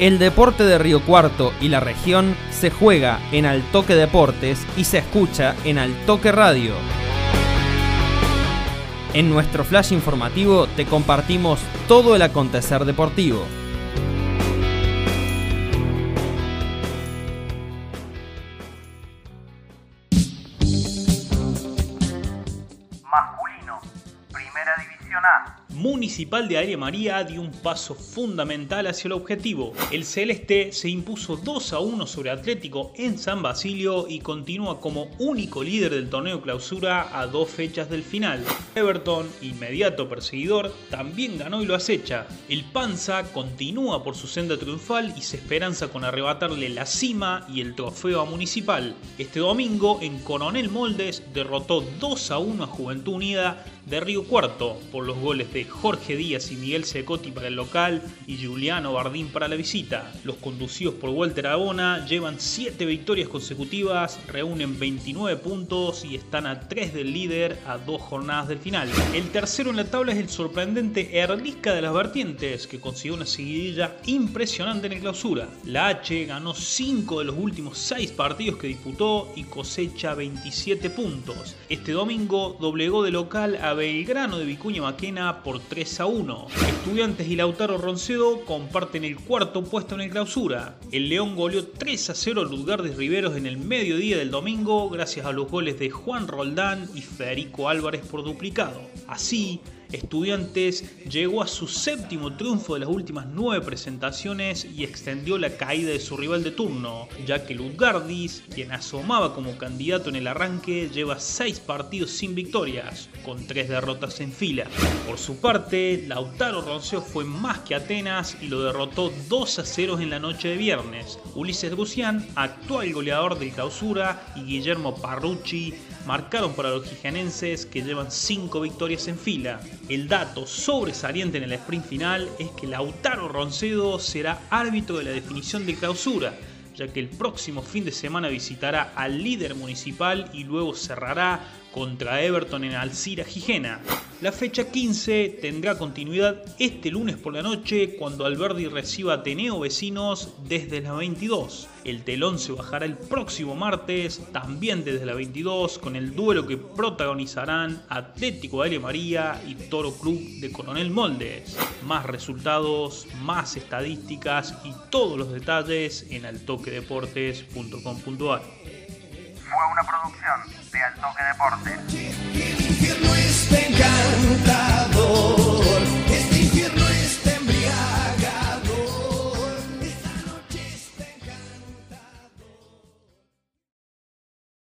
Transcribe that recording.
El deporte de Río Cuarto y la región se juega en Altoque Deportes y se escucha en Altoque Radio. En nuestro flash informativo te compartimos todo el acontecer deportivo. Masculino, Primera División A. Municipal de Aire María dio un paso fundamental hacia el objetivo. El Celeste se impuso 2 a 1 sobre Atlético en San Basilio y continúa como único líder del torneo clausura a dos fechas del final. Everton, inmediato perseguidor, también ganó y lo acecha. El Panza continúa por su senda triunfal y se esperanza con arrebatarle la cima y el trofeo a Municipal. Este domingo en Coronel Moldes derrotó 2 a 1 a Juventud Unida de Río Cuarto por los goles de Jorge Díaz y Miguel Secotti para el local y Juliano Bardín para la visita. Los conducidos por Walter Abona llevan 7 victorias consecutivas, reúnen 29 puntos y están a 3 del líder a 2 jornadas del final. El tercero en la tabla es el sorprendente Erlisca de las Vertientes, que consiguió una seguidilla impresionante en el clausura. La H ganó 5 de los últimos 6 partidos que disputó y cosecha 27 puntos. Este domingo doblegó de local a Belgrano de Vicuña Maquena por 3 a 1. Estudiantes y Lautaro Roncedo comparten el cuarto puesto en el clausura. El León goleó 3 a 0 a Ludgardis Riveros en el mediodía del domingo gracias a los goles de Juan Roldán y Federico Álvarez por duplicado. Así, Estudiantes llegó a su séptimo triunfo de las últimas nueve presentaciones y extendió la caída de su rival de turno, ya que Ludgardis, quien asomaba como candidato en el arranque, lleva seis partidos sin victorias, con tres derrotas en fila. Por su parte, Lautaro Ronceo fue más que Atenas y lo derrotó 2 a 0 en la noche de viernes. Ulises Gucián, actual goleador del clausura, y Guillermo Parrucci marcaron para los gijanenses que llevan 5 victorias en fila. El dato sobresaliente en el sprint final es que Lautaro Roncedo será árbitro de la definición de clausura, ya que el próximo fin de semana visitará al líder municipal y luego cerrará contra Everton en Alcira Gijena. La fecha 15 tendrá continuidad este lunes por la noche cuando Alberdi reciba Ateneo Vecinos desde las 22. El telón se bajará el próximo martes también desde las 22 con el duelo que protagonizarán Atlético de María y Toro Club de Coronel Moldes. Más resultados, más estadísticas y todos los detalles en altoquedeportes.com.ar. Fue una producción de Altoque Deportes.